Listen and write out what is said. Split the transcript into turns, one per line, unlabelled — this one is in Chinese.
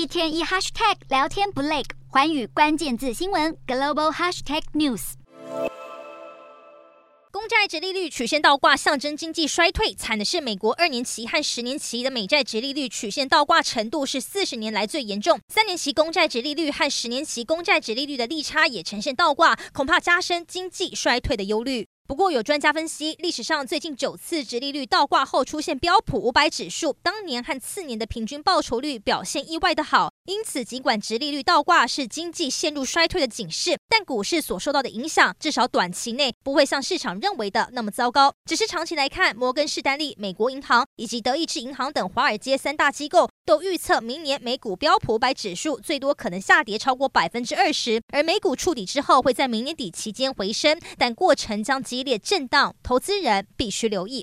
一天一 hashtag 聊天不累，寰宇关键字新闻 global hashtag news。
公债殖利率曲线倒挂，象征经济衰退。惨的是，美国二年期和十年期的美债殖利率曲线倒挂程度是四十年来最严重，三年期公债殖利率和十年期公债殖利率的利差也呈现倒挂，恐怕加深经济衰退的忧虑。不过，有专家分析，历史上最近九次直利率倒挂后出现标普五百指数当年和次年的平均报酬率表现意外的好。因此，尽管殖利率倒挂是经济陷入衰退的警示，但股市所受到的影响，至少短期内不会像市场认为的那么糟糕。只是长期来看，摩根士丹利、美国银行以及德意志银行等华尔街三大机构都预测，明年美股标普百指数最多可能下跌超过百分之二十，而美股触底之后会在明年底期间回升，但过程将激烈震荡，投资人必须留意。